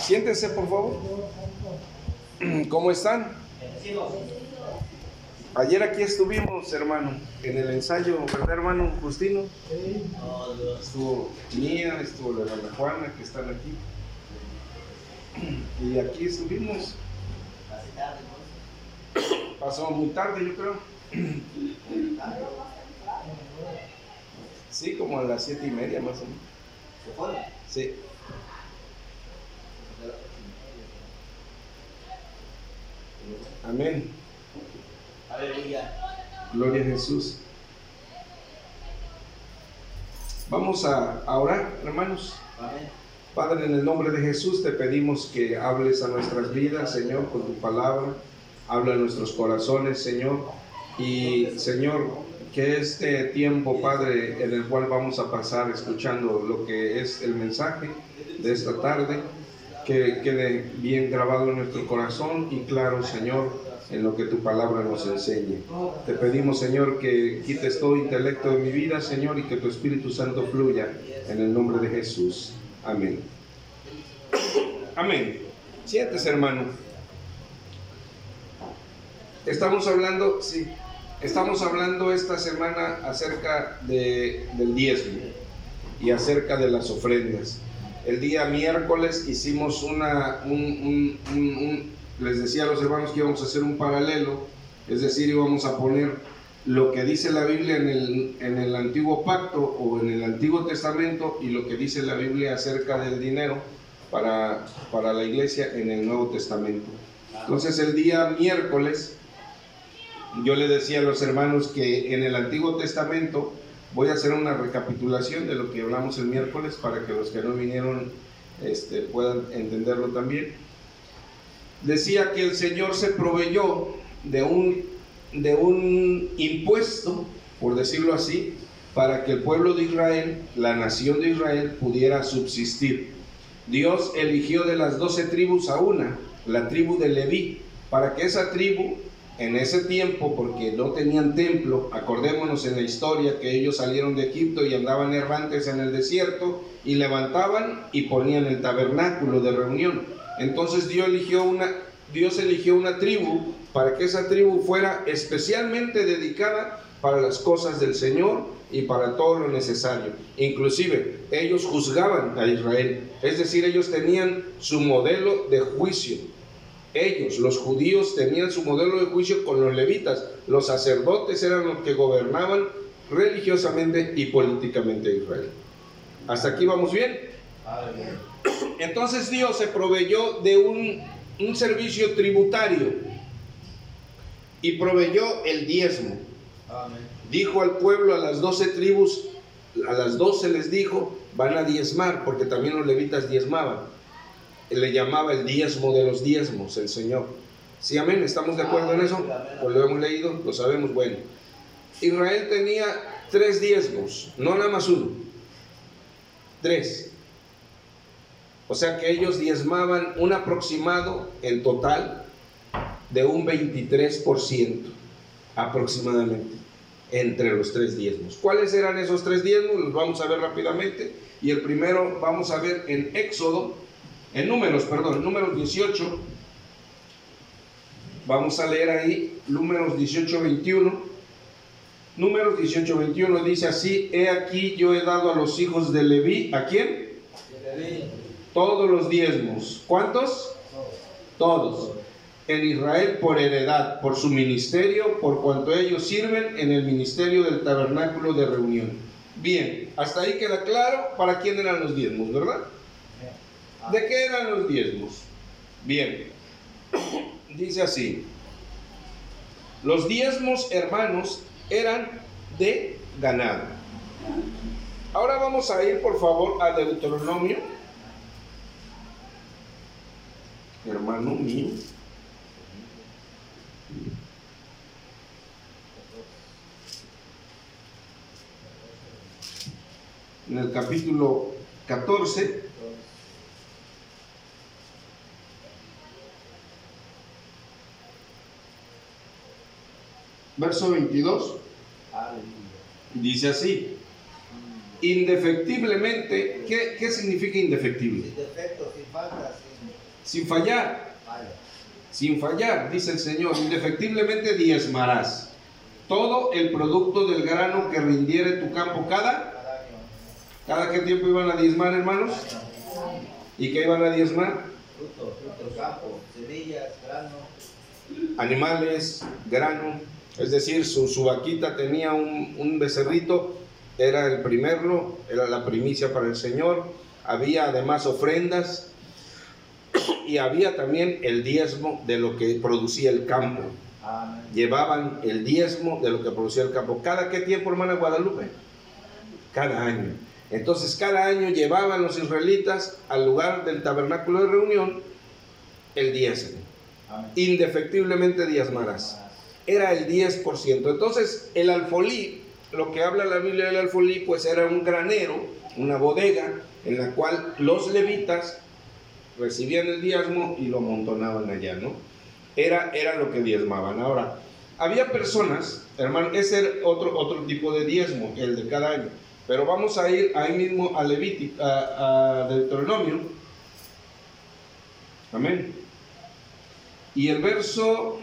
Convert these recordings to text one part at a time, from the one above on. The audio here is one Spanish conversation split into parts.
Siéntense, por favor. ¿Cómo están? Ayer aquí estuvimos, hermano, en el ensayo, ¿verdad, hermano Justino? Estuvo Mía, estuvo la hermana Juana, que están aquí. Y aquí estuvimos. Pasó muy tarde, yo creo. Sí, como a las siete y media más o menos. Sí. Amén. Aleluya. Gloria a Jesús. Vamos a, a orar, hermanos. Amén. Padre, en el nombre de Jesús te pedimos que hables a nuestras vidas, Señor, con tu palabra. Habla a nuestros corazones, Señor. Y, Señor, que este tiempo, Padre, en el cual vamos a pasar escuchando lo que es el mensaje de esta tarde, que quede bien grabado en nuestro corazón y claro, Señor, en lo que tu palabra nos enseñe. Te pedimos, Señor, que quites todo intelecto de mi vida, Señor, y que tu Espíritu Santo fluya en el nombre de Jesús. Amén. Amén. Siéntese, hermano. Estamos hablando, sí, estamos hablando esta semana acerca de, del diezmo y acerca de las ofrendas. El día miércoles hicimos una, un, un- un- un- les decía a los hermanos que íbamos a hacer un paralelo, es decir, íbamos a poner lo que dice la Biblia en el, en el Antiguo Pacto o en el Antiguo Testamento y lo que dice la Biblia acerca del dinero para, para la iglesia en el Nuevo Testamento. Entonces el día miércoles yo le decía a los hermanos que en el Antiguo Testamento voy a hacer una recapitulación de lo que hablamos el miércoles para que los que no vinieron este, puedan entenderlo también. Decía que el Señor se proveyó de un, de un impuesto, por decirlo así, para que el pueblo de Israel, la nación de Israel, pudiera subsistir. Dios eligió de las doce tribus a una, la tribu de Leví, para que esa tribu en ese tiempo, porque no tenían templo, acordémonos en la historia que ellos salieron de Egipto y andaban errantes en el desierto y levantaban y ponían el tabernáculo de reunión. Entonces Dios eligió una, Dios eligió una tribu para que esa tribu fuera especialmente dedicada para las cosas del Señor y para todo lo necesario. Inclusive ellos juzgaban a Israel, es decir, ellos tenían su modelo de juicio. Ellos, los judíos, tenían su modelo de juicio con los levitas. Los sacerdotes eran los que gobernaban religiosamente y políticamente a Israel. ¿Hasta aquí vamos bien? Entonces Dios se proveyó de un, un servicio tributario y proveyó el diezmo. Dijo al pueblo, a las doce tribus, a las doce les dijo, van a diezmar, porque también los levitas diezmaban. Le llamaba el diezmo de los diezmos el Señor. ¿Sí, amén? ¿Estamos de acuerdo en eso? Pues lo hemos leído, lo sabemos, bueno. Israel tenía tres diezmos, no nada más uno. Tres. O sea que ellos diezmaban un aproximado en total de un 23% aproximadamente entre los tres diezmos. ¿Cuáles eran esos tres diezmos? Los vamos a ver rápidamente. Y el primero vamos a ver en Éxodo, en números, perdón, números 18. Vamos a leer ahí números 18, 21. Números 18, 21 dice así, he aquí yo he dado a los hijos de Leví, ¿a quién? Todos los diezmos. ¿Cuántos? Todos. En Israel por heredad, por su ministerio, por cuanto ellos sirven en el ministerio del tabernáculo de reunión. Bien, hasta ahí queda claro para quién eran los diezmos, ¿verdad? ¿De qué eran los diezmos? Bien, dice así. Los diezmos, hermanos, eran de ganado. Ahora vamos a ir, por favor, a Deuteronomio. Hermano mío. En el capítulo 14. Verso 22. Aleluya. Dice así. Indefectiblemente, ¿qué, qué significa indefectible? Sin defectos. falta, sin sin fallar, falla. sin fallar, dice el Señor, indefectiblemente diezmarás todo el producto del grano que rindiere tu campo cada, Cada año. cada qué tiempo iban a diezmar, hermanos, y qué iban a diezmar, Fruto, fruto, campo, semillas, grano. animales, grano, es decir, su, su vaquita tenía un, un becerrito, era el primerlo, era la primicia para el Señor, había además ofrendas y había también el diezmo de lo que producía el campo. Amén. Llevaban el diezmo de lo que producía el campo. ¿Cada qué tiempo, hermana Guadalupe? Cada año. Entonces, cada año llevaban los israelitas al lugar del tabernáculo de reunión el diezmo. Amén. Indefectiblemente diezmarás. Era el 10%. Entonces, el alfolí, lo que habla la Biblia del alfolí, pues era un granero, una bodega, en la cual los levitas recibían el diezmo y lo amontonaban allá, ¿no? Era, era lo que diezmaban. Ahora, había personas, hermano, ese era otro, otro tipo de diezmo, el de cada año. Pero vamos a ir ahí mismo a Levítico, a, a Deuteronomio. Amén. Y el verso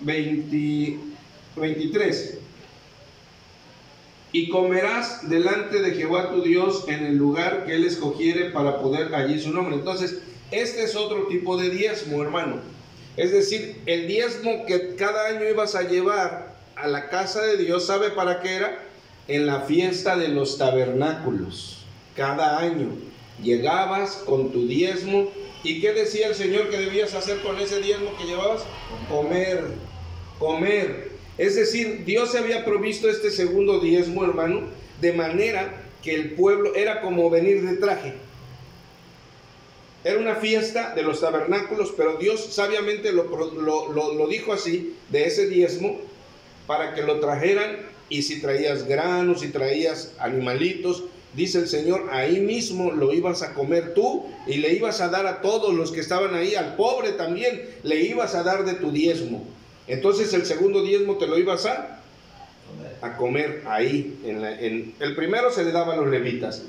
20 23. Y comerás delante de Jehová tu Dios en el lugar que él escogiere para poder allí su nombre. Entonces, este es otro tipo de diezmo, hermano. Es decir, el diezmo que cada año ibas a llevar a la casa de Dios, ¿sabe para qué era? En la fiesta de los tabernáculos. Cada año llegabas con tu diezmo. ¿Y qué decía el Señor que debías hacer con ese diezmo que llevabas? Comer, comer. Es decir, Dios se había provisto este segundo diezmo, hermano, de manera que el pueblo era como venir de traje. Era una fiesta de los tabernáculos, pero Dios sabiamente lo, lo- lo dijo así, de ese diezmo, para que lo trajeran y si traías granos, si traías animalitos, dice el Señor, ahí mismo lo ibas a comer tú y le ibas a dar a todos los que estaban ahí, al pobre también, le ibas a dar de tu diezmo. Entonces el segundo diezmo te lo ibas a, Comer. a comer ahí. En la- en- el primero se le daba a los levitas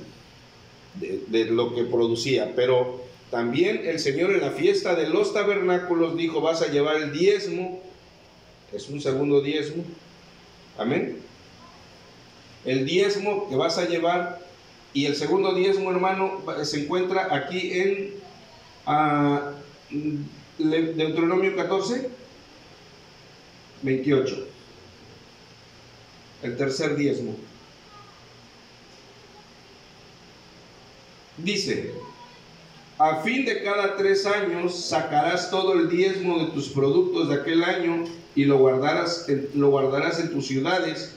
de, de lo que producía, pero también el Señor en la fiesta de los tabernáculos dijo, vas a llevar el diezmo, es un segundo diezmo, amén. El diezmo que vas a llevar y el segundo diezmo, hermano, se encuentra aquí en ah, Le- Deuteronomio 14, 28. El tercer diezmo. Dice, a fin de cada tres años sacarás todo el diezmo de tus productos de aquel año y lo guardarás lo guardarás en tus ciudades.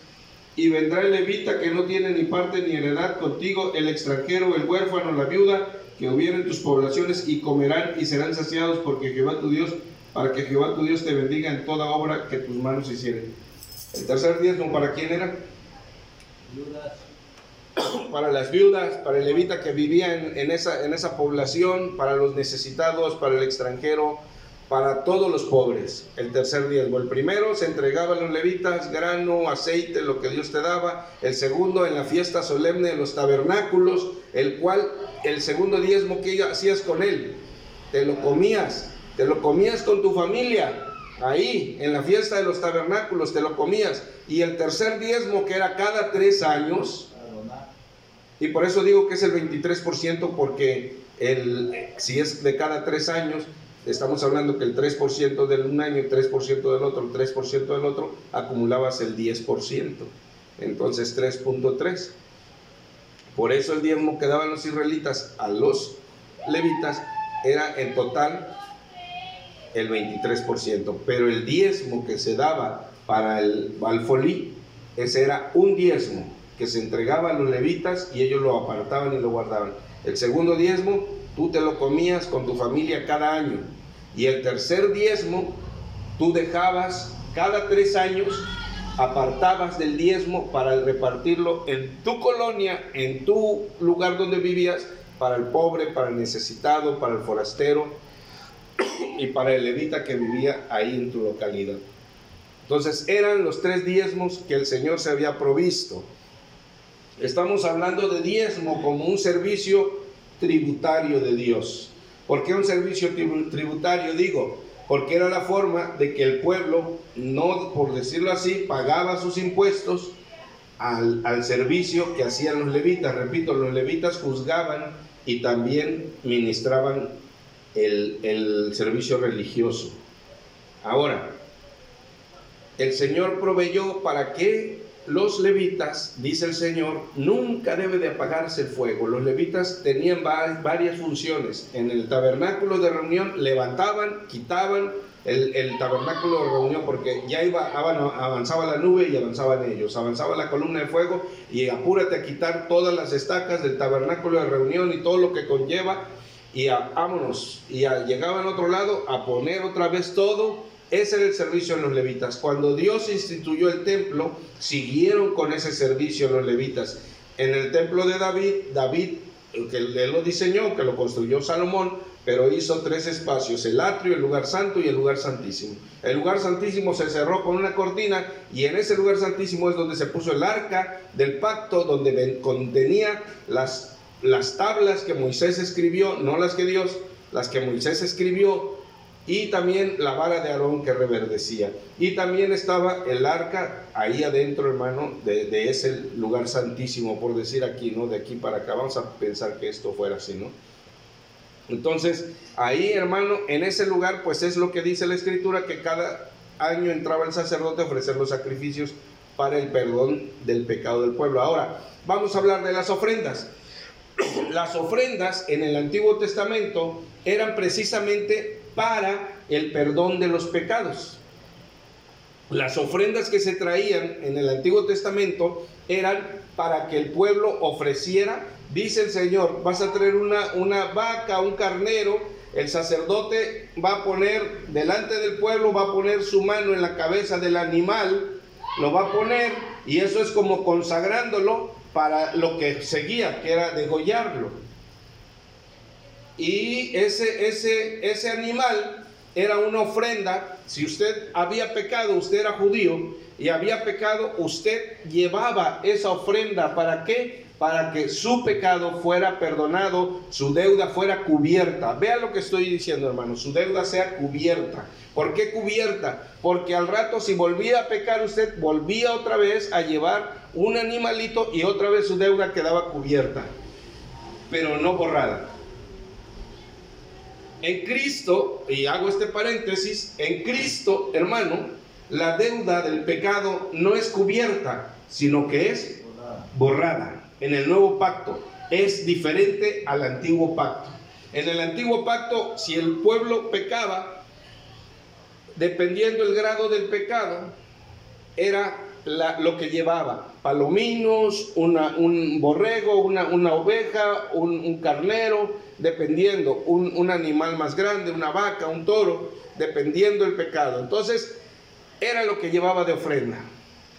Y vendrá el levita que no tiene ni parte ni heredad contigo, el extranjero, el huérfano, la viuda, que hubiera en tus poblaciones, y comerán y serán saciados, porque Jehová tu Dios, para que Jehová tu Dios te bendiga en toda obra que tus manos hicieren. El tercer diezmo, ¿para quién era? Viudas, para las viudas, para el levita que vivía en, en esa, en esa población, para los necesitados, para el extranjero, para todos los pobres. El tercer diezmo. El primero se entregaba a los levitas grano, aceite, lo que Dios te daba. El segundo en la fiesta solemne de los tabernáculos, el cual, el segundo diezmo que hacías con él, te lo comías, te lo comías con tu familia. Ahí, en la fiesta de los tabernáculos, te lo comías. Y el tercer diezmo, que era cada tres años, y por eso digo que es el 23% porque el, si es de cada tres años, estamos hablando que el 3% del un año, el 3% del otro, el 3% del otro, acumulabas el 10%. Entonces 3.3. Por eso el diezmo que daban los israelitas a los levitas era en total el 23%. Pero el diezmo que se daba para el alfolí, ese era un diezmo que se entregaba a los levitas y ellos lo apartaban y lo guardaban. El segundo diezmo, tú te lo comías con tu familia cada año. Y el tercer diezmo, tú dejabas cada tres años, apartabas del diezmo para repartirlo en tu colonia, en tu lugar donde vivías, para el pobre, para el necesitado, para el forastero y para el levita que vivía ahí en tu localidad. Entonces eran los tres diezmos que el Señor se había provisto. Estamos hablando de diezmo como un servicio tributario de Dios. ¿Por qué un servicio tributario? Digo, porque era la forma de que el pueblo, no por decirlo así, pagaba sus impuestos al, servicio que hacían los levitas. Repito, los levitas juzgaban y también ministraban el, el servicio religioso. Ahora, el Señor proveyó para que los levitas, dice el Señor, nunca debe de apagarse el fuego. Los levitas tenían varias funciones. En el tabernáculo de reunión levantaban, quitaban el, tabernáculo de reunión porque ya iba, avanzaba la nube y avanzaban ellos. Avanzaba la columna de fuego y apúrate a quitar todas las estacas del tabernáculo de reunión y todo lo que conlleva. Y vámonos. Y llegaban a otro lado a poner otra vez todo ese era el servicio de los levitas. Cuando Dios instituyó el templo, siguieron con ese servicio los levitas. En el templo de David, David, que él lo diseñó, que lo construyó Salomón, pero hizo tres espacios, el atrio, el lugar santo y el lugar santísimo. El lugar santísimo se cerró con una cortina y en ese lugar santísimo es donde se puso el arca del pacto, donde contenía las, las tablas que Moisés escribió, no las que Dios, las que Moisés escribió y también la vara de Aarón que reverdecía. Y también estaba el arca ahí adentro, hermano, de, ese lugar santísimo, por decir aquí, ¿no? De aquí para acá. Vamos a pensar que esto fuera así, ¿no? Entonces, ahí, hermano, en ese lugar, pues es lo que dice la escritura, que cada año entraba el sacerdote a ofrecer los sacrificios para el perdón del pecado del pueblo. Ahora, vamos a hablar de las ofrendas. Las ofrendas en el Antiguo Testamento eran precisamente para el perdón de los pecados. Las ofrendas que se traían en el Antiguo Testamento eran para que el pueblo ofreciera, dice el Señor, vas a traer una, una vaca, un carnero, el sacerdote va a poner delante del pueblo, va a poner su mano en la cabeza del animal, lo va a poner y eso es como consagrándolo para lo que seguía, que era degollarlo. Y ese, ese, ese animal era una ofrenda. Si usted había pecado, usted era judío y había pecado, usted llevaba esa ofrenda. ¿Para qué? Para que su pecado fuera perdonado, su deuda fuera cubierta. Vea lo que estoy diciendo, hermano. Su deuda sea cubierta. ¿Por qué cubierta? Porque al rato, si volvía a pecar, usted volvía otra vez a llevar un animalito y otra vez su deuda quedaba cubierta, pero no borrada. En Cristo, y hago este paréntesis, en Cristo, hermano, la deuda del pecado no es cubierta, sino que es borrada. En el nuevo pacto es diferente al antiguo pacto. En el antiguo pacto, si el pueblo pecaba, dependiendo el grado del pecado, era lo que llevaba, palominos, un borrego, una, oveja, un, carnero, dependiendo, un, animal más grande, una vaca, un toro, dependiendo el pecado. Entonces, era lo que llevaba de ofrenda.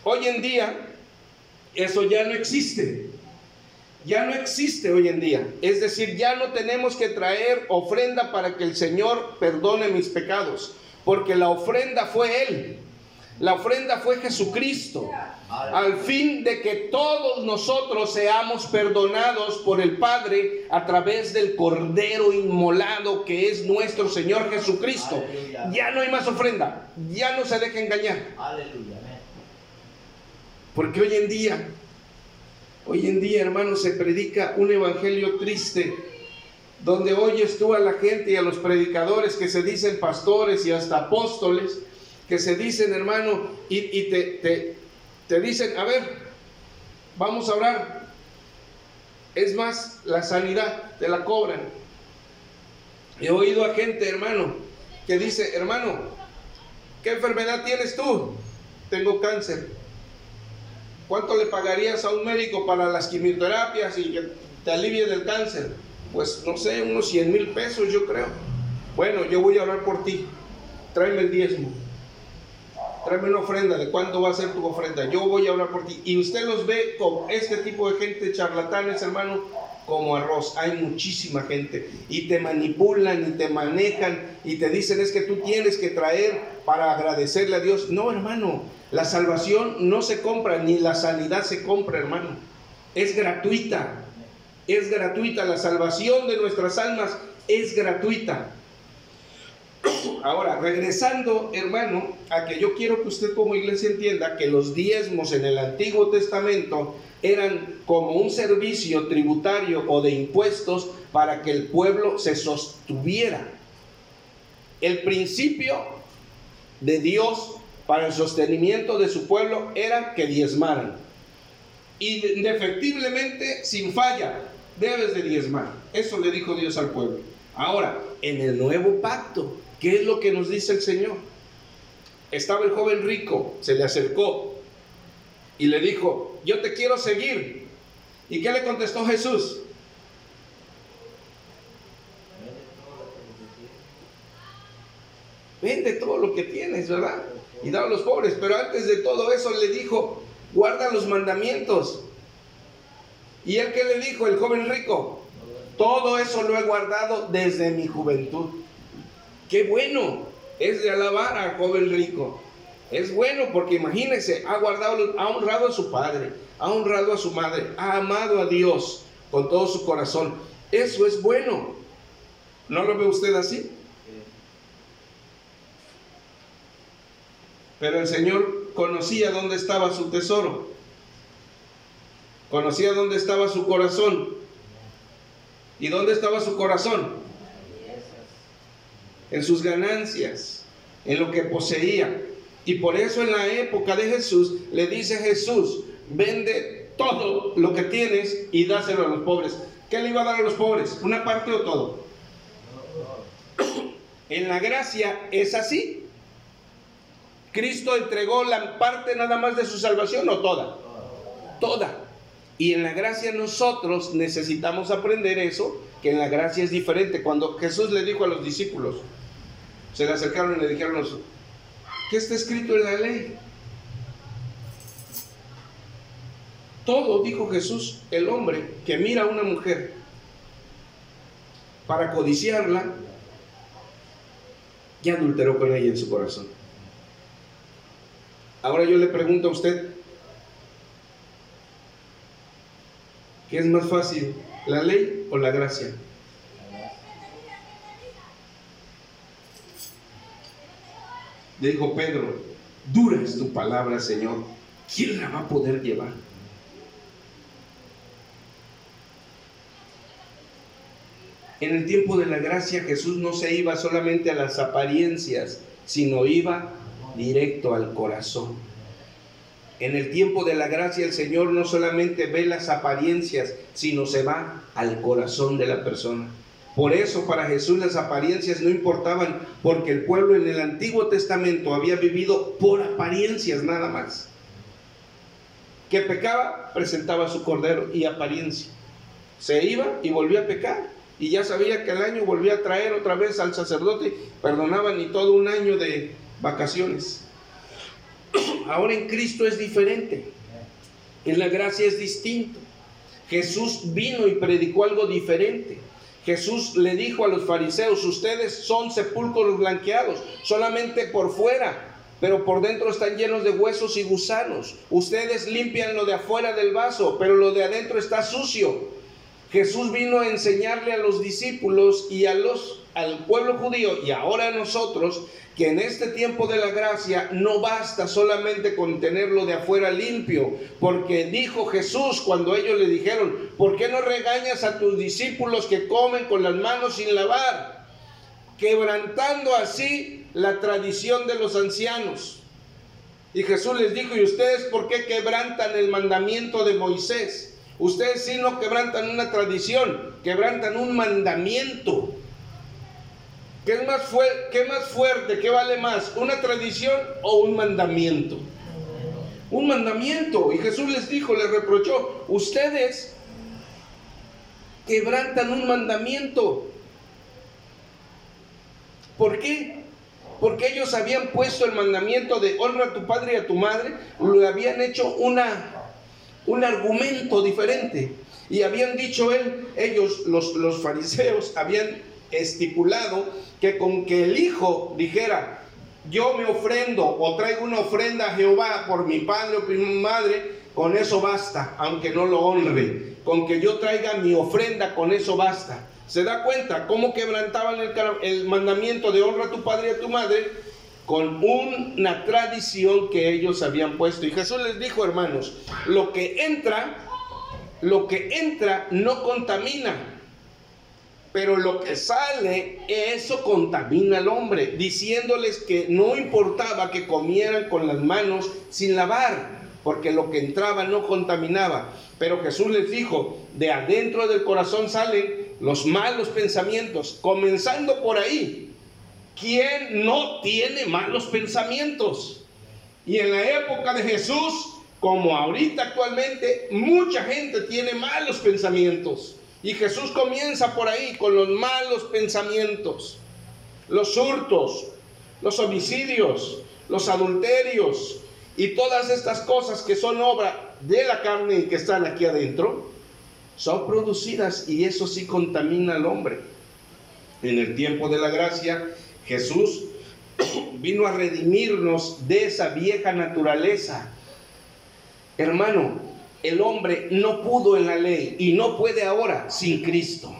Hoy en día, eso ya no existe. Ya no existe hoy en día. Es decir, ya no tenemos que traer ofrenda para que el Señor perdone mis pecados, porque la ofrenda fue Él. La ofrenda fue Jesucristo, al fin de que todos nosotros seamos perdonados por el Padre a través del Cordero inmolado que es nuestro Señor Jesucristo. Ya no hay más ofrenda, ya no se deja engañar. Porque hoy en día, hoy en día, hermanos, se predica un evangelio triste donde oyes tú a la gente y a los predicadores que se dicen pastores y hasta apóstoles que se dicen, hermano, y, te, te, dicen, a ver, vamos a orar. Es más, la sanidad te la cobran. He oído a gente, hermano, que dice, hermano, ¿qué enfermedad tienes tú? Tengo cáncer. ¿Cuánto le pagarías a un médico para las quimioterapias y que te alivie del cáncer? Pues no sé, unos 100 mil pesos yo creo. Bueno, yo voy a orar por ti. Tráeme el diezmo tráeme una ofrenda, ¿de cuánto va a ser tu ofrenda? Yo voy a hablar por ti. Y usted los ve con este tipo de gente charlatanes, hermano, como arroz. Hay muchísima gente. Y te manipulan y te manejan y te dicen es que tú tienes que traer para agradecerle a Dios. No, hermano, la salvación no se compra, ni la sanidad se compra, hermano. Es gratuita. es gratuita, la salvación de nuestras almas es gratuita. Ahora, regresando, hermano, a que yo quiero que usted como iglesia entienda que los diezmos en el Antiguo Testamento eran como un servicio tributario o de impuestos para que el pueblo se sostuviera. El principio de Dios para el sostenimiento de su pueblo era que diezmaran. Y indefectiblemente, sin falla, debes de diezmar. Eso le dijo Dios al pueblo. Ahora, en el nuevo pacto, ¿qué es lo que nos dice el Señor? Estaba el joven rico, se le acercó y le dijo, yo te quiero seguir. ¿Y qué le contestó Jesús? Vende todo lo que tienes, ¿verdad? Y da a los pobres. Pero antes de todo eso le dijo, guarda los mandamientos. ¿Y él qué le dijo, el joven rico? Todo eso lo he guardado desde mi juventud. Qué bueno es de alabar al joven rico. Es bueno porque imagínese, ha guardado, ha honrado a su padre, ha honrado a su madre, ha amado a Dios con todo su corazón. Eso es bueno. ¿No lo ve usted así? Pero el Señor conocía dónde estaba su tesoro. Conocía dónde estaba su corazón. ¿Y dónde estaba su corazón? En sus ganancias, en lo que poseía. Y por eso en la época de Jesús le dice Jesús, vende todo lo que tienes y dáselo a los pobres. ¿Qué le iba a dar a los pobres? ¿Una parte o todo? En la gracia es así. Cristo entregó la parte nada más de su salvación o toda. Toda. Y en la gracia nosotros necesitamos aprender eso, que en la gracia es diferente. Cuando Jesús le dijo a los discípulos, se le acercaron y le dijeron, ¿qué está escrito en la ley? Todo, dijo Jesús, el hombre que mira a una mujer para codiciarla, ya adulteró con ella en su corazón. Ahora yo le pregunto a usted, ¿qué es más fácil, la ley o la gracia? Dijo Pedro, dura es tu palabra, Señor. ¿Quién la va a poder llevar? En el tiempo de la gracia Jesús no se iba solamente a las apariencias, sino iba directo al corazón. En el tiempo de la gracia el Señor no solamente ve las apariencias, sino se va al corazón de la persona. Por eso para Jesús las apariencias no importaban, porque el pueblo en el Antiguo Testamento había vivido por apariencias nada más. Que pecaba, presentaba su cordero y apariencia. Se iba y volvía a pecar. Y ya sabía que el año volvía a traer otra vez al sacerdote, perdonaban y todo un año de vacaciones. Ahora en Cristo es diferente. En la gracia es distinto. Jesús vino y predicó algo diferente. Jesús le dijo a los fariseos, ustedes son sepulcros blanqueados, solamente por fuera, pero por dentro están llenos de huesos y gusanos. Ustedes limpian lo de afuera del vaso, pero lo de adentro está sucio. Jesús vino a enseñarle a los discípulos y a los al pueblo judío y ahora a nosotros que en este tiempo de la gracia no basta solamente con tenerlo de afuera limpio, porque dijo Jesús cuando ellos le dijeron, ¿por qué no regañas a tus discípulos que comen con las manos sin lavar? Quebrantando así la tradición de los ancianos. Y Jesús les dijo, ¿y ustedes por qué quebrantan el mandamiento de Moisés? Ustedes sí no quebrantan una tradición, quebrantan un mandamiento. ¿Qué es más, fuerte? ¿Qué vale más? ¿Una tradición o un mandamiento? Un mandamiento. Y Jesús les dijo, les reprochó, ustedes quebrantan un mandamiento. ¿Por qué? Porque ellos habían puesto el mandamiento de honra a tu padre y a tu madre, lo habían hecho una, un argumento diferente. Y habían dicho él, ellos, los, los fariseos, habían estipulado que con que el hijo dijera, yo me ofrendo o traigo una ofrenda a Jehová por mi padre o por mi madre, con eso basta, aunque no lo honre. Con que yo traiga mi ofrenda, con eso basta. ¿Se da cuenta cómo quebrantaban el, el mandamiento de honra a tu padre y a tu madre? Con una tradición que ellos habían puesto. Y Jesús les dijo, hermanos, lo que entra, lo que entra no contamina, pero lo que sale, eso contamina al hombre, diciéndoles que no importaba que comieran con las manos sin lavar, porque lo que entraba no contaminaba. Pero Jesús les dijo, de adentro del corazón salen los malos pensamientos, comenzando por ahí. ¿Quién no tiene malos pensamientos? Y en la época de Jesús, como ahorita actualmente, mucha gente tiene malos pensamientos. Y Jesús comienza por ahí con los malos pensamientos, los hurtos, los homicidios, los adulterios, y todas estas cosas que son obra de la carne y que están aquí adentro, son producidas y eso sí contamina al hombre. En el tiempo de la gracia, Jesús vino a redimirnos de esa vieja naturaleza. Hermano, el hombre no pudo en la ley y no puede ahora sin Cristo,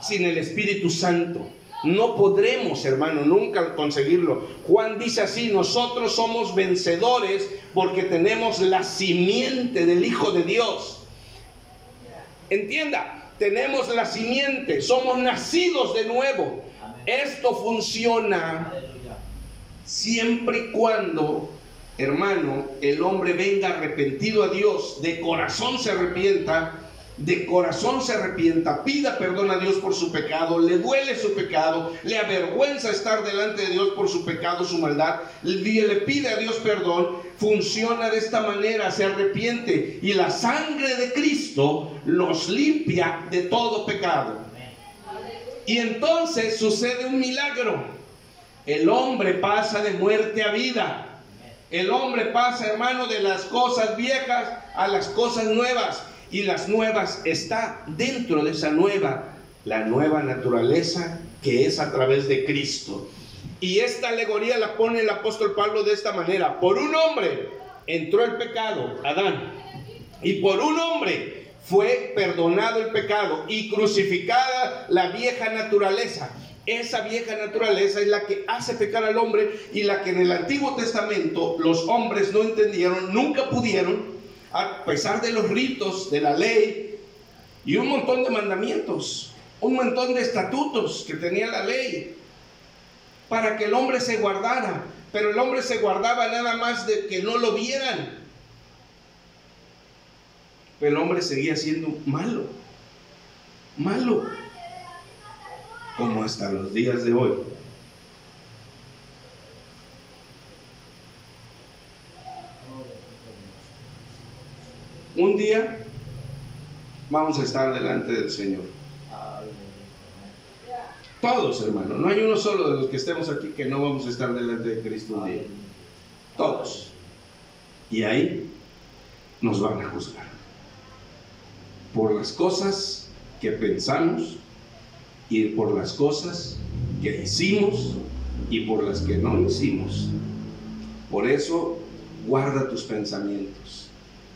sin el Espíritu Santo. No podremos, hermano, nunca conseguirlo. Juan dice así, nosotros somos vencedores porque tenemos la simiente del Hijo de Dios. Entienda, tenemos la simiente, somos nacidos de nuevo. Esto funciona siempre y cuando, hermano, el hombre venga arrepentido a Dios, de corazón se arrepienta de corazón se arrepienta, pida perdón a Dios por su pecado, le duele su pecado, le avergüenza estar delante de Dios por su pecado, su maldad, le pide a Dios perdón, funciona de esta manera, se arrepiente y la sangre de Cristo los limpia de todo pecado. Y entonces sucede un milagro. El hombre pasa de muerte a vida. El hombre pasa, hermano, de las cosas viejas a las cosas nuevas y las nuevas está dentro de esa nueva, la nueva naturaleza que es a través de Cristo. Y esta alegoría la pone el apóstol Pablo de esta manera. Por un hombre entró el pecado, Adán. Y por un hombre fue perdonado el pecado y crucificada la vieja naturaleza. Esa vieja naturaleza es la que hace pecar al hombre y la que en el Antiguo Testamento los hombres no entendieron, nunca pudieron a pesar de los ritos, de la ley y un montón de mandamientos, un montón de estatutos que tenía la ley para que el hombre se guardara, pero el hombre se guardaba nada más de que no lo vieran. Pero el hombre seguía siendo malo, malo, como hasta los días de hoy. Un día vamos a estar delante del Señor. Todos, hermano. No hay uno solo de los que estemos aquí que no vamos a estar delante de Cristo un día. Todos. Y ahí nos van a juzgar. Por las cosas que pensamos y por las cosas que hicimos y por las que no hicimos. Por eso, guarda tus pensamientos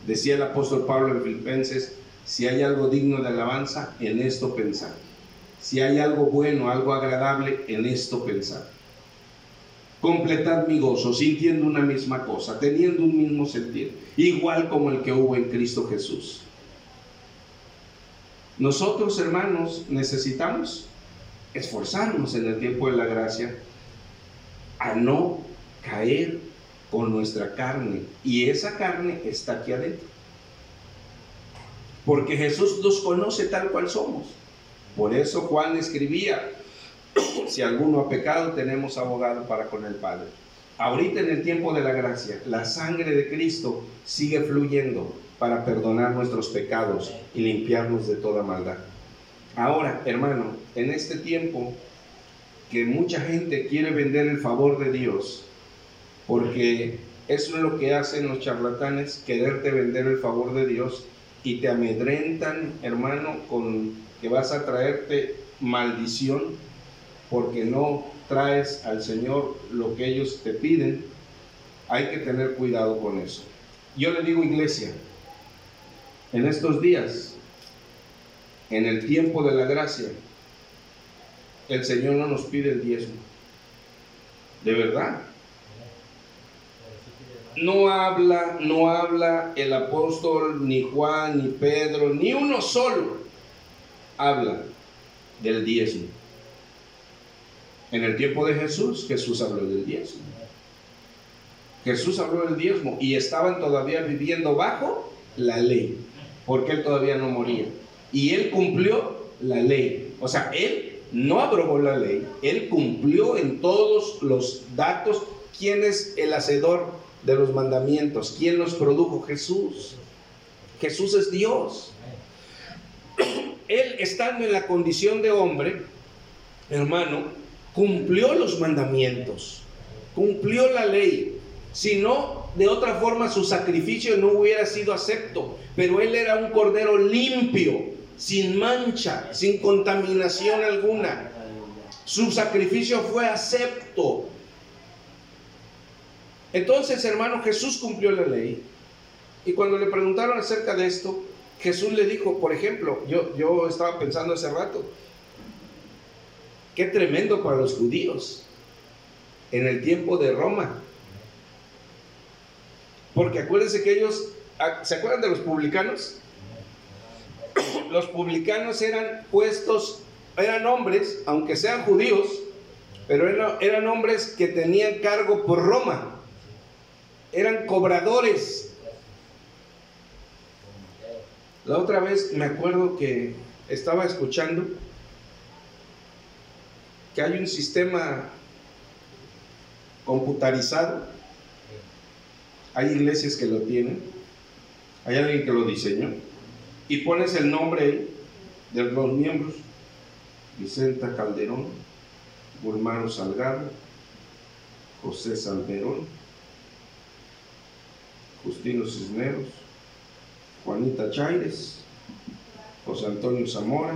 Decía el apóstol Pablo en Filipenses, si hay algo digno de alabanza, en esto pensar. Si hay algo bueno, algo agradable, en esto pensar. Completad mi gozo, sintiendo una misma cosa, teniendo un mismo sentir, igual como el que hubo en Cristo Jesús. Nosotros, hermanos, necesitamos esforzarnos en el tiempo de la gracia a no caer con nuestra carne. Y esa carne está aquí adentro. Porque Jesús nos conoce tal cual somos. Por eso Juan escribía, si alguno ha pecado, tenemos abogado para con el Padre. Ahorita en el tiempo de la gracia, la sangre de Cristo sigue fluyendo para perdonar nuestros pecados y limpiarnos de toda maldad. Ahora, hermano, en este tiempo que mucha gente quiere vender el favor de Dios, porque eso es lo que hacen los charlatanes, quererte vender el favor de Dios y te amedrentan, hermano, con que vas a traerte maldición porque no traes al Señor lo que ellos te piden. Hay que tener cuidado con eso. Yo le digo iglesia, en estos días, en el tiempo de la gracia, el Señor no nos pide el diezmo. De verdad. No habla, no habla el apóstol, ni Juan, ni Pedro, ni uno solo habla del diezmo. En el tiempo de Jesús, Jesús habló del diezmo. Jesús habló del diezmo y estaban todavía viviendo bajo la ley, porque él todavía no moría. Y él cumplió la ley. O sea, él no abrogó la ley, él cumplió en todos los datos quién es el hacedor de los mandamientos, quién los produjo, Jesús. Jesús es Dios. Él estando en la condición de hombre, hermano, cumplió los mandamientos, cumplió la ley. Si no, de otra forma su sacrificio no hubiera sido acepto. Pero él era un cordero limpio, sin mancha, sin contaminación alguna. Su sacrificio fue acepto. Entonces, hermano, Jesús cumplió la ley. Y cuando le preguntaron acerca de esto, Jesús le dijo, por ejemplo, yo, yo estaba pensando hace rato, qué tremendo para los judíos en el tiempo de Roma. Porque acuérdense que ellos, ah, ¿se acuerdan de los publicanos? Los publicanos eran puestos, eran hombres, aunque sean judíos, pero eran, eran hombres que tenían cargo por Roma. Eran cobradores. La otra vez me acuerdo que estaba escuchando que hay un sistema computarizado. Hay iglesias que lo tienen. Hay alguien que lo diseñó. Y pones el nombre de los miembros. Vicenta Calderón, Gulmaro Salgado, José Salmerón, Justino Cisneros, Juanita Chaires, José Antonio Zamora,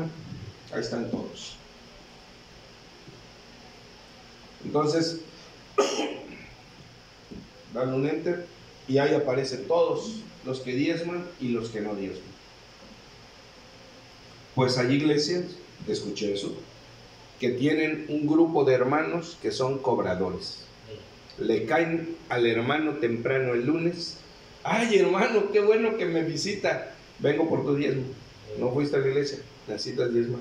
ahí están todos. Entonces, dan un enter y ahí aparecen todos los que diezman y los que no diezman. Pues hay iglesias, escuché eso, que tienen un grupo de hermanos que son cobradores. Le caen al hermano temprano el lunes. Ay, hermano, qué bueno que me visita. Vengo por tu diezmo. No fuiste a la iglesia, necesitas diezmar.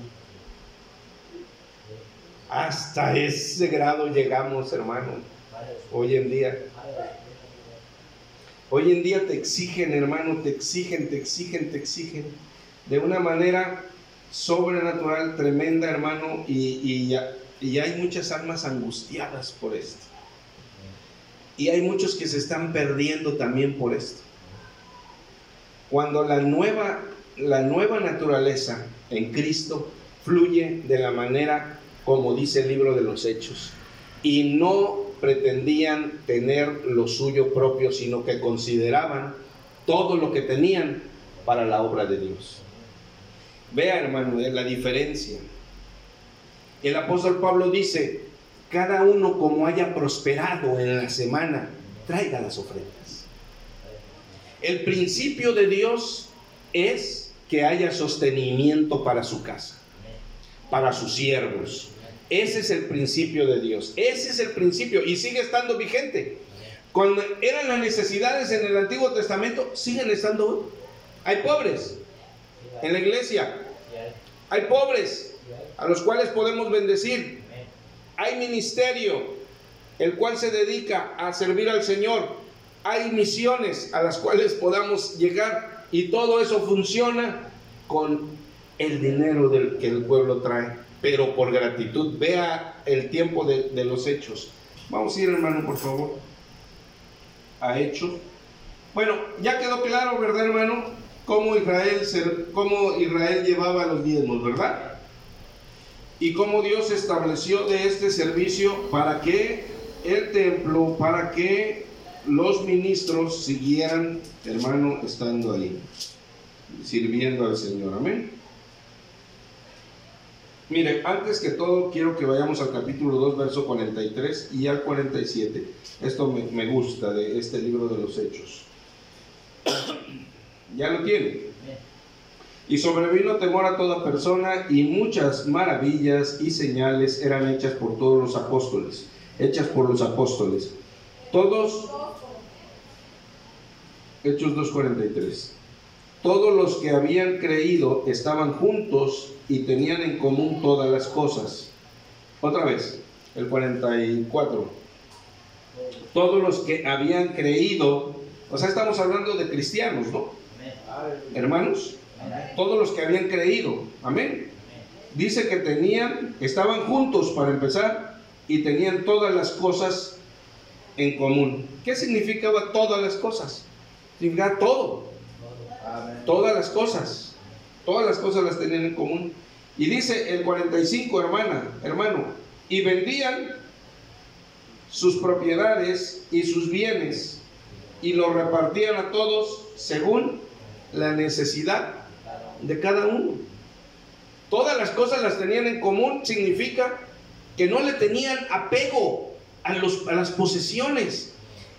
Hasta ese grado llegamos, hermano, hoy en día. Hoy en día te exigen, hermano, te exigen, te exigen, te exigen. De una manera sobrenatural, tremenda, hermano, y, y, hay muchas almas angustiadas por esto. Y hay muchos que se están perdiendo también por esto. Cuando la nueva, la nueva naturaleza en Cristo fluye de la manera como dice el libro de los Hechos, y no pretendían tener lo suyo propio, sino que consideraban todo lo que tenían para la obra de Dios. Vea, hermano, la diferencia. El apóstol Pablo dice, cada uno como haya prosperado en la semana, traiga las ofrendas. El principio de Dios es que haya sostenimiento para su casa, para sus siervos. Ese es el principio de Dios. Ese es el principio y sigue estando vigente. Cuando eran las necesidades en el Antiguo Testamento, siguen estando hoy. Hay pobres, en la iglesia. Hay pobres a los cuales podemos bendecir. Hay ministerio, el cual se dedica a servir al Señor. Hay misiones a las cuales podamos llegar y todo eso funciona con el dinero que el pueblo trae, pero por gratitud. Vea el tiempo de, de los hechos. Vamos a ir, hermano, por favor, a hechos. Bueno, ya quedó claro, ¿verdad, hermano? cómo Israel, cómo Israel llevaba los diezmos, ¿verdad? Y cómo Dios estableció de este servicio para que el templo, para que los ministros siguieran, hermano, estando ahí, sirviendo al Señor. Amén. Mire, antes que todo quiero que vayamos al capítulo 2, verso 43 y al 47. Esto me, gusta de este libro de los Hechos. Ya lo tiene. Y sobrevino temor a toda persona y muchas maravillas y señales eran hechas por todos los apóstoles, hechas por los apóstoles. Todos, Hechos 2.43, todos los que habían creído estaban juntos y tenían en común todas las cosas. Otra vez, el 44. Todos los que habían creído, o sea, estamos hablando de cristianos, ¿no? Hermanos, todos los que habían creído, amén. Dice que tenían, estaban juntos para empezar y tenían todas las cosas en común. ¿Qué significaba todas las cosas? Significa todo, todas las cosas, todas las cosas las tenían en común. Y dice el 45, hermana, hermano, y vendían sus propiedades y sus bienes y los repartían a todos según la necesidad de cada uno. Todas las cosas las tenían en común, significa que no le tenían apego a, los, a las posesiones.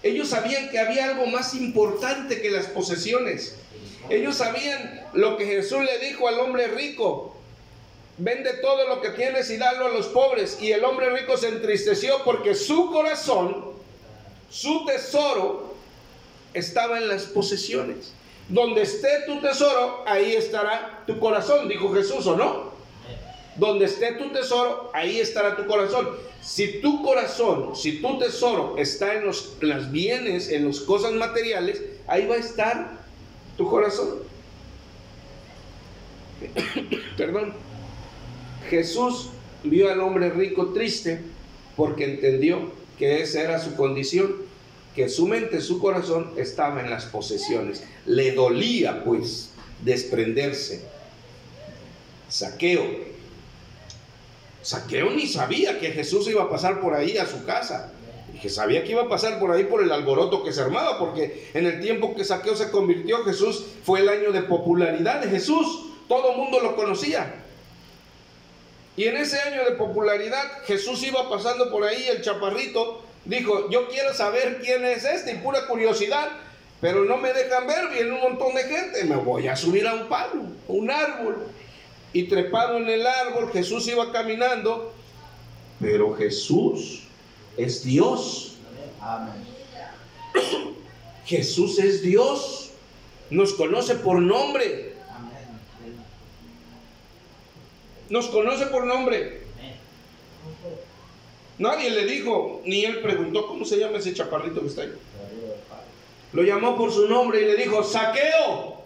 Ellos sabían que había algo más importante que las posesiones. Ellos sabían lo que Jesús le dijo al hombre rico. Vende todo lo que tienes y dalo a los pobres. Y el hombre rico se entristeció porque su corazón, su tesoro, estaba en las posesiones. Donde esté tu tesoro, ahí estará tu corazón, dijo Jesús, ¿o no? Donde esté tu tesoro, ahí estará tu corazón. Si tu corazón, si tu tesoro está en los bienes, en las cosas materiales, ahí va a estar tu corazón. Perdón. Jesús vio al hombre rico triste porque entendió que esa era su condición que su mente, su corazón estaba en las posesiones. Le dolía pues desprenderse. Saqueo. Saqueo ni sabía que Jesús iba a pasar por ahí a su casa. Que sabía que iba a pasar por ahí por el alboroto que se armaba, porque en el tiempo que Saqueo se convirtió, Jesús fue el año de popularidad de Jesús. Todo el mundo lo conocía. Y en ese año de popularidad, Jesús iba pasando por ahí, el chaparrito, dijo, yo quiero saber quién es este, y pura curiosidad, pero no me dejan ver, viene un montón de gente, me voy a subir a un palo, un árbol. Y trepado en el árbol, Jesús iba caminando, pero Jesús es Dios. Jesús es Dios, nos conoce por nombre. Nos conoce por nombre. Nadie le dijo, ni él preguntó cómo se llama ese chaparrito que está ahí. Lo llamó por su nombre y le dijo, saqueo.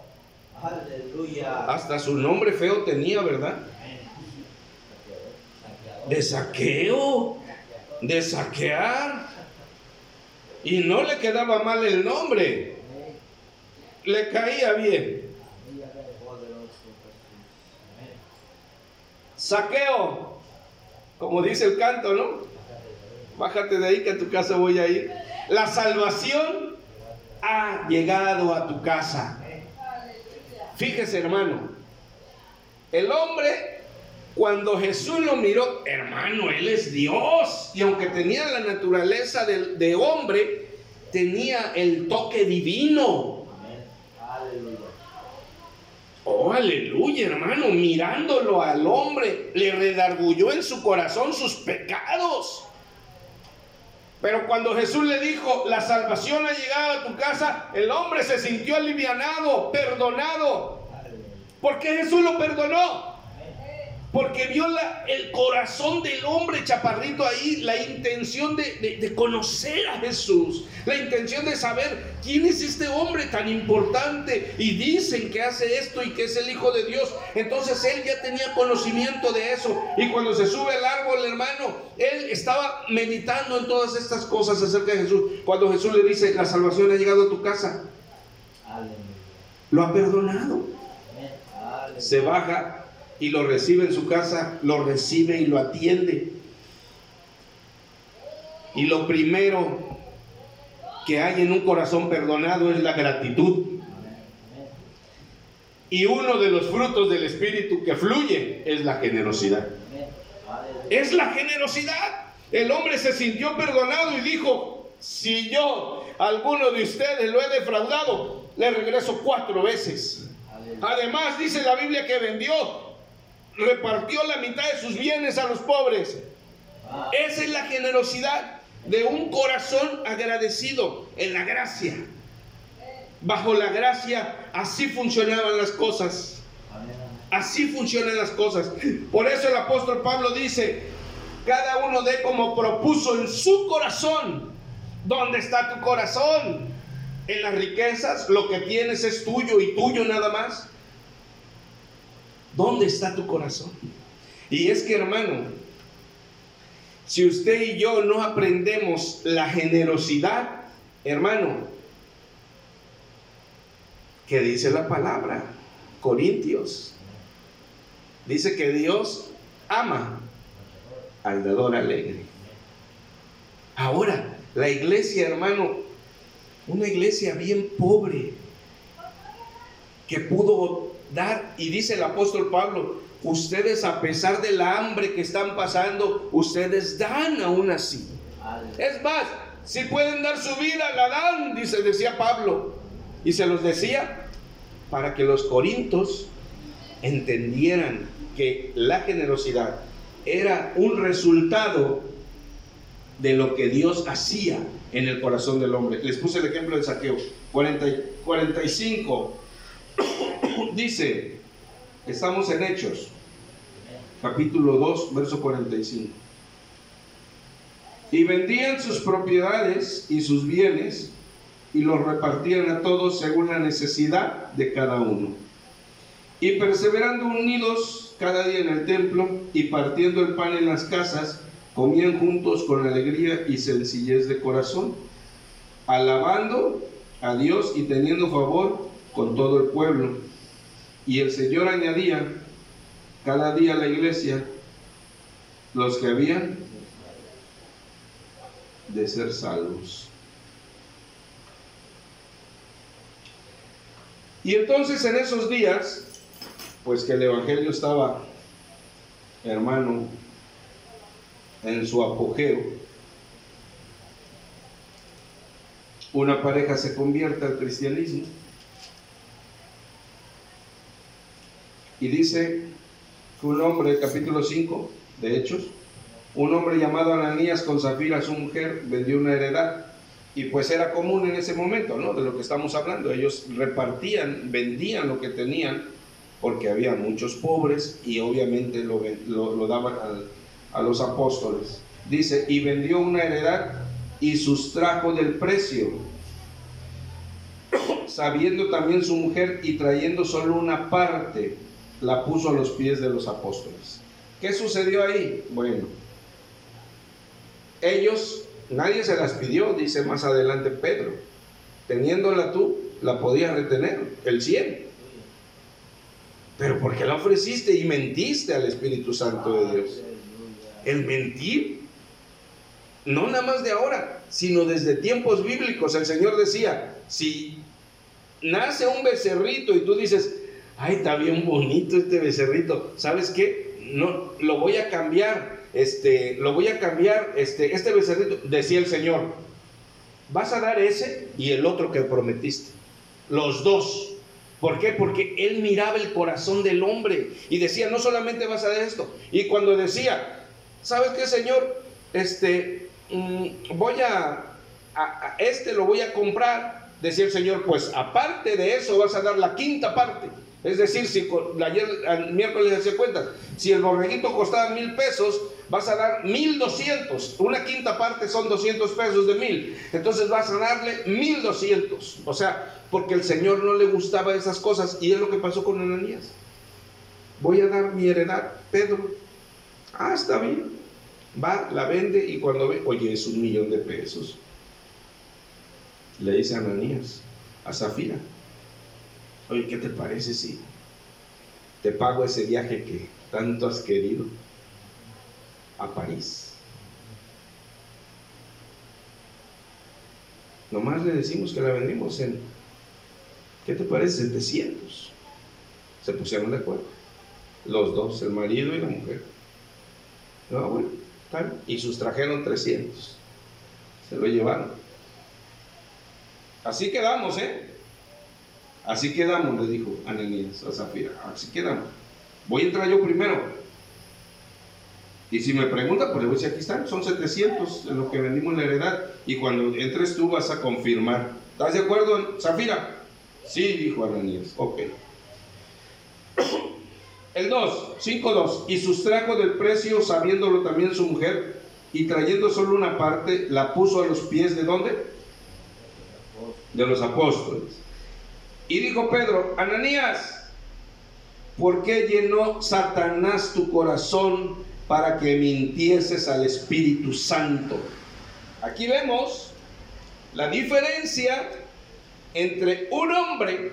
Aleluya. Hasta su nombre feo tenía, ¿verdad? De saqueo, de saquear. Y no le quedaba mal el nombre. Le caía bien. Saqueo, como dice el canto, ¿no? Bájate de ahí que a tu casa voy a ir. La salvación ha llegado a tu casa. Fíjese, hermano. El hombre, cuando Jesús lo miró, hermano, Él es Dios. Y aunque tenía la naturaleza de, hombre, tenía el toque divino. Aleluya. Oh, aleluya, hermano. Mirándolo al hombre, le redargulló en su corazón sus pecados. Pero cuando Jesús le dijo, la salvación ha llegado a tu casa, el hombre se sintió alivianado, perdonado. ¿Por qué Jesús lo perdonó? Porque vio la- el corazón del hombre chaparrito ahí, la intención de, de- de conocer a Jesús, la intención de saber quién es este hombre tan importante. Y dicen que hace esto y que es el Hijo de Dios. Entonces él ya tenía conocimiento de eso. Y cuando se sube al árbol, hermano, él estaba meditando en todas estas cosas acerca de Jesús. Cuando Jesús le dice, la salvación ha llegado a tu casa, lo ha perdonado. Se baja y lo recibe en su casa, lo recibe y lo atiende. Y lo primero que hay en un corazón perdonado es la gratitud. Y uno de los frutos del Espíritu que fluye es la generosidad. Es la generosidad. El hombre se sintió perdonado y dijo, si yo, alguno de ustedes, lo he defraudado, le regreso cuatro veces. Además, dice la Biblia que vendió, repartió la mitad de sus bienes a los pobres. Esa es la generosidad de un corazón agradecido en la gracia. Bajo la gracia, así funcionaban las cosas. Así funcionan las cosas. Por eso el apóstol Pablo dice, cada uno dé como propuso en su corazón. ¿Dónde está tu corazón? En las riquezas, lo que tienes es tuyo y tuyo nada más. ¿Dónde está tu corazón? Y es que hermano, si usted y yo no aprendemos la generosidad, hermano, ¿qué dice la palabra? Corintios. Dice que Dios ama al dador alegre. Ahora, la iglesia, hermano, una iglesia bien pobre, que pudo dar, y dice el apóstol Pablo, ustedes a pesar de la hambre que están pasando, ustedes dan aún así. Es más, si pueden dar su vida, la dan, dice, decía Pablo. Y se los decía para que los corintos entendieran que la generosidad era un resultado de lo que Dios hacía en el corazón del hombre. Les puse el ejemplo de saqueo. 40, 45 dice, estamos en Hechos, capítulo 2, verso 45. Y vendían sus propiedades y sus bienes y los repartían a todos según la necesidad de cada uno. Y perseverando unidos cada día en el templo y partiendo el pan en las casas, comían juntos con alegría y sencillez de corazón, alabando a Dios y teniendo favor con todo el pueblo. Y el Señor añadía cada día a la iglesia los que habían de ser salvos. Y entonces en esos días, pues que el Evangelio estaba, hermano, en su apogeo, una pareja se convierte al cristianismo. Y dice que un hombre, capítulo 5 de Hechos, un hombre llamado Ananías con Zafira, su mujer, vendió una heredad. Y pues era común en ese momento, ¿no? De lo que estamos hablando. Ellos repartían, vendían lo que tenían, porque había muchos pobres y obviamente lo, lo, daban a los apóstoles. Dice, y vendió una heredad y sustrajo del precio, sabiendo también su mujer y trayendo solo una parte, la puso a los pies de los apóstoles. ¿Qué sucedió ahí? Bueno, ellos, nadie se las pidió, dice más adelante Pedro. Teniéndola tú, la podías retener, el 100. Pero ¿por qué la ofreciste y mentiste al Espíritu Santo de Dios? El mentir, no nada más de ahora, sino desde tiempos bíblicos. El Señor decía, si nace un becerrito y tú dices, ay, está bien bonito este becerrito, ¿sabes qué? No, lo voy a cambiar este, lo voy a cambiar, este, este becerrito, decía el Señor, vas a dar ese y el otro que prometiste, los dos. ¿Por qué? Porque él miraba el corazón del hombre y decía, no solamente vas a dar esto. Y cuando decía, ¿sabes qué, Señor? Este, mm, voy a, a, este lo voy a comprar, decía el Señor, pues aparte de eso vas a dar la quinta parte. Es decir, si ayer, el miércoles se cuenta, si el borreguito costaba mil pesos, vas a dar mil doscientos. Una quinta parte son doscientos pesos de mil. Entonces vas a darle mil doscientos. O sea, porque el Señor no le gustaba esas cosas. Y es lo que pasó con Ananías. Voy a dar mi heredad, Pedro. Ah, está bien. Va, la vende y cuando ve, oye, es un millón de pesos. Le dice Ananías, a Zafira Oye, ¿qué te parece si te pago ese viaje que tanto has querido a París? Nomás le decimos que la vendimos en, ¿qué te parece? 700. Se pusieron de acuerdo. Los dos, el marido y la mujer. No, bueno, tal. Y sustrajeron 300. Se lo llevaron. Así quedamos, ¿eh? Así quedamos, le dijo Ananías a Zafira. Así quedamos. Voy a entrar yo primero. Y si me pregunta, pues le voy a decir, aquí están, son 700 en lo que vendimos la heredad. Y cuando entres tú vas a confirmar. ¿Estás de acuerdo, Zafira? Sí, dijo Ananías. Ok. El 2, 5.2. Y sustrajo del precio, sabiéndolo también su mujer, y trayendo solo una parte, la puso a los pies de dónde? De los apóstoles. Y dijo Pedro, Ananías, ¿por qué llenó Satanás tu corazón para que mintieses al Espíritu Santo? Aquí vemos la diferencia entre un hombre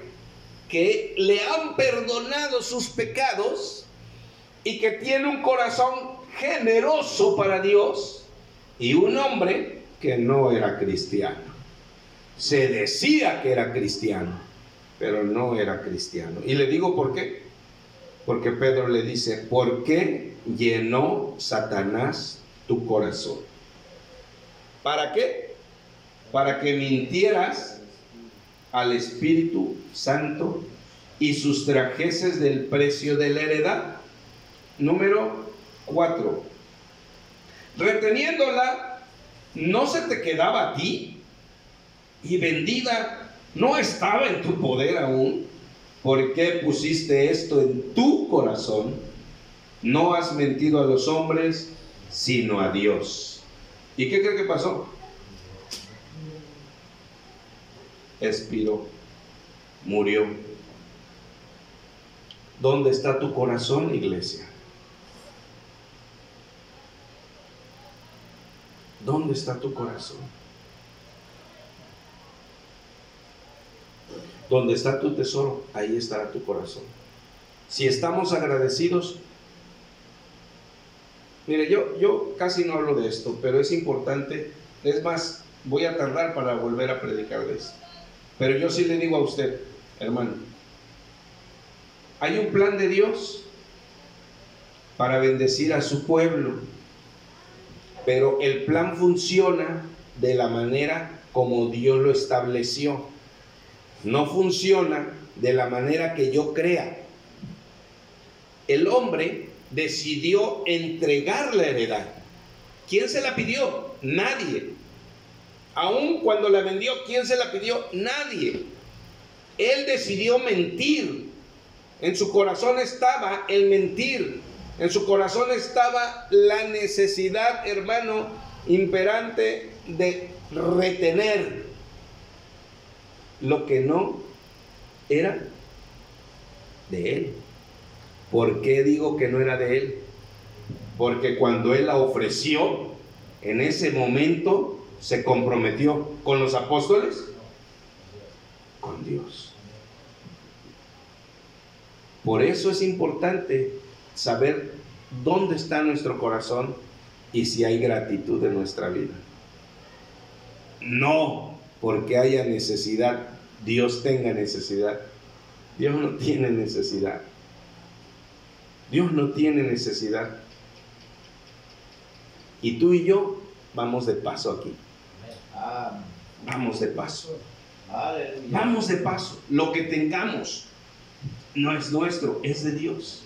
que le han perdonado sus pecados y que tiene un corazón generoso para Dios y un hombre que no era cristiano. Se decía que era cristiano pero no era cristiano. Y le digo por qué. Porque Pedro le dice, ¿por qué llenó Satanás tu corazón? ¿Para qué? Para que mintieras al Espíritu Santo y sustrajeses del precio de la heredad. Número 4. Reteniéndola, no se te quedaba a ti y vendida no estaba en tu poder aún. ¿Por qué pusiste esto en tu corazón? No has mentido a los hombres, sino a Dios. ¿Y qué cree que pasó? Expiró, murió. ¿Dónde está tu corazón, iglesia? ¿Dónde está tu corazón? Donde está tu tesoro, ahí estará tu corazón. Si estamos agradecidos, mire, yo, yo casi no hablo de esto, pero es importante, es más, voy a tardar para volver a predicar de esto. Pero yo sí le digo a usted, hermano, hay un plan de Dios para bendecir a su pueblo, pero el plan funciona de la manera como Dios lo estableció no funciona de la manera que yo crea. El hombre decidió entregar la heredad. ¿Quién se la pidió? Nadie. Aún cuando la vendió, ¿quién se la pidió? Nadie. Él decidió mentir. En su corazón estaba el mentir. En su corazón estaba la necesidad, hermano, imperante de retener lo que no era de él. ¿Por qué digo que no era de él? Porque cuando él la ofreció, en ese momento se comprometió con los apóstoles, con Dios. Por eso es importante saber dónde está nuestro corazón y si hay gratitud en nuestra vida. No porque haya necesidad, Dios tenga necesidad. Dios no tiene necesidad. Dios no tiene necesidad. Y tú y yo vamos de paso aquí. Vamos de paso. Vamos de paso. Lo que tengamos no es nuestro, es de Dios.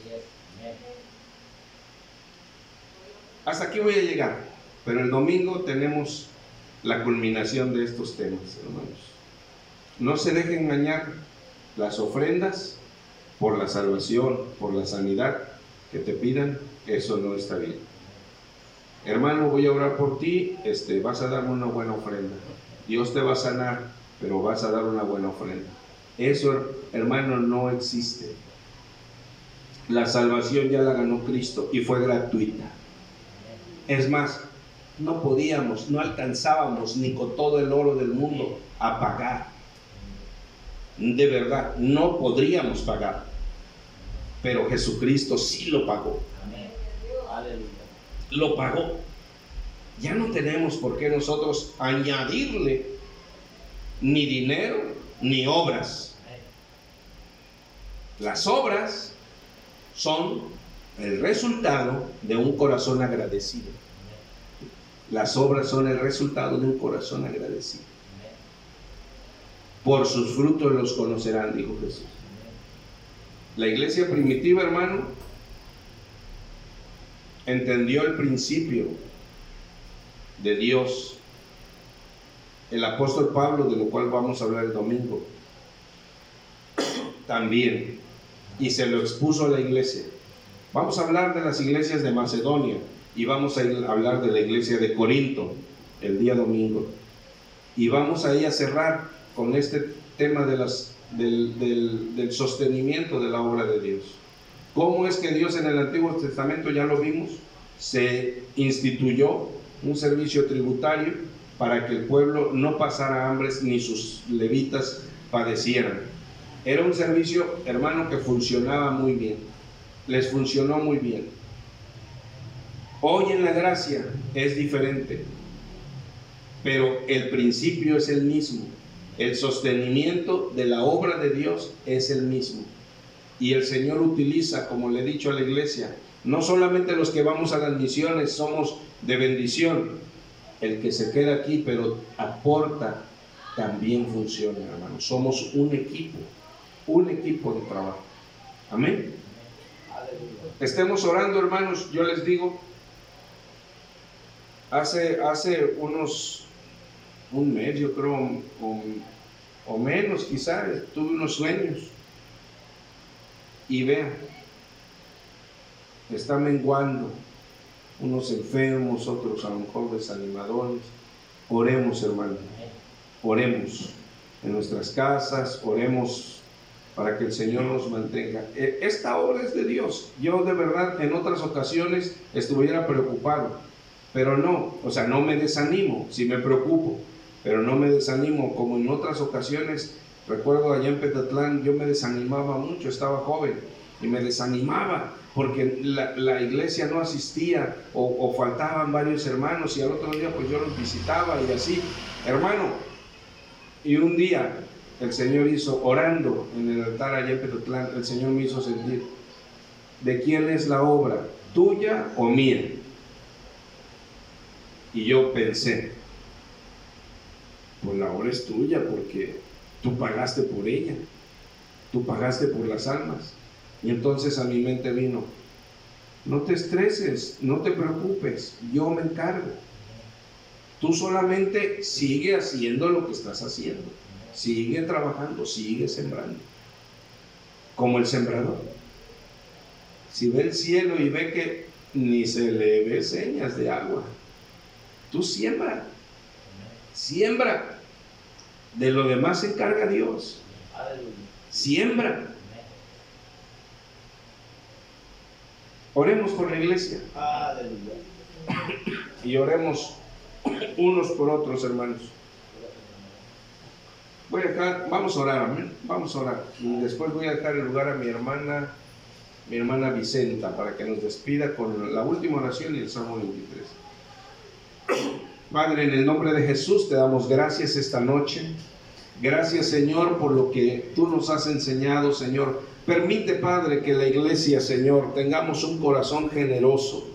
Hasta aquí voy a llegar. Pero el domingo tenemos la culminación de estos temas, hermanos. No se dejen engañar las ofrendas por la salvación, por la sanidad que te pidan, eso no está bien. Hermano, voy a orar por ti, este, vas a darme una buena ofrenda. Dios te va a sanar, pero vas a dar una buena ofrenda. Eso, hermano, no existe. La salvación ya la ganó Cristo y fue gratuita. Es más, no podíamos, no alcanzábamos ni con todo el oro del mundo a pagar. De verdad, no podríamos pagar. Pero Jesucristo sí lo pagó. Lo pagó. Ya no tenemos por qué nosotros añadirle ni dinero ni obras. Las obras son el resultado de un corazón agradecido. Las obras son el resultado de un corazón agradecido. Por sus frutos los conocerán, dijo Jesús. La iglesia primitiva, hermano, entendió el principio de Dios. El apóstol Pablo, de lo cual vamos a hablar el domingo, también, y se lo expuso a la iglesia. Vamos a hablar de las iglesias de Macedonia y vamos a hablar de la iglesia de Corinto el día domingo. Y vamos ahí a cerrar con este tema del sostenimiento de la obra de Dios. ¿Cómo es que Dios en el Antiguo Testamento, ya lo vimos, se instituyó un servicio tributario para que el pueblo no pasara hambres ni sus levitas padecieran? Era un servicio, hermano, que funcionaba muy bien. Les funcionó muy bien. Hoy en la gracia es diferente, pero el principio es el mismo. El sostenimiento de la obra de Dios es el mismo. Y el Señor utiliza, como le he dicho a la iglesia, no solamente los que vamos a las misiones somos de bendición, el que se queda aquí pero aporta también funciona, hermano. Somos un equipo, un equipo de trabajo. Amén. Estemos orando, hermanos. Yo les digo, hace, hace unos, un mes, yo creo, o, o menos quizás, tuve unos sueños. Y vean, está menguando, unos enfermos, otros a lo mejor desanimadores. Oremos, hermano, oremos en nuestras casas, oremos para que el Señor nos mantenga. E, esta obra es de Dios. Yo de verdad en otras ocasiones estuviera preocupado, pero no, o sea, no me desanimo, si me preocupo, pero no me desanimo como en otras ocasiones. Recuerdo allá en Petatlán, yo me desanimaba mucho, estaba joven y me desanimaba porque la, iglesia no asistía o, o, faltaban varios hermanos y al otro día pues yo los visitaba y así, hermano. Y un día el Señor hizo, orando en el altar allá en Petotlán, el Señor me hizo sentir, ¿de quién es la obra? ¿Tuya o mía? Y yo pensé, pues la obra es tuya porque tú pagaste por ella, tú pagaste por las almas. Y entonces a mi mente vino, no te estreses, no te preocupes, yo me encargo. Tú solamente sigue haciendo lo que estás haciendo. Sigue trabajando, sigue sembrando. Como el sembrador. Si ve el cielo y ve que ni se le ve señas de agua, tú siembra. Siembra. De lo demás se encarga Dios. Siembra. Oremos por la iglesia. Y oremos unos por otros, hermanos. Voy a dejar, vamos a orar, amén. Vamos a orar. Y después voy a dejar el lugar a mi hermana, mi hermana Vicenta, para que nos despida con la última oración y el Salmo 23. Padre, en el nombre de Jesús te damos gracias esta noche. Gracias, Señor, por lo que tú nos has enseñado, Señor. Permite, Padre, que la iglesia, Señor, tengamos un corazón generoso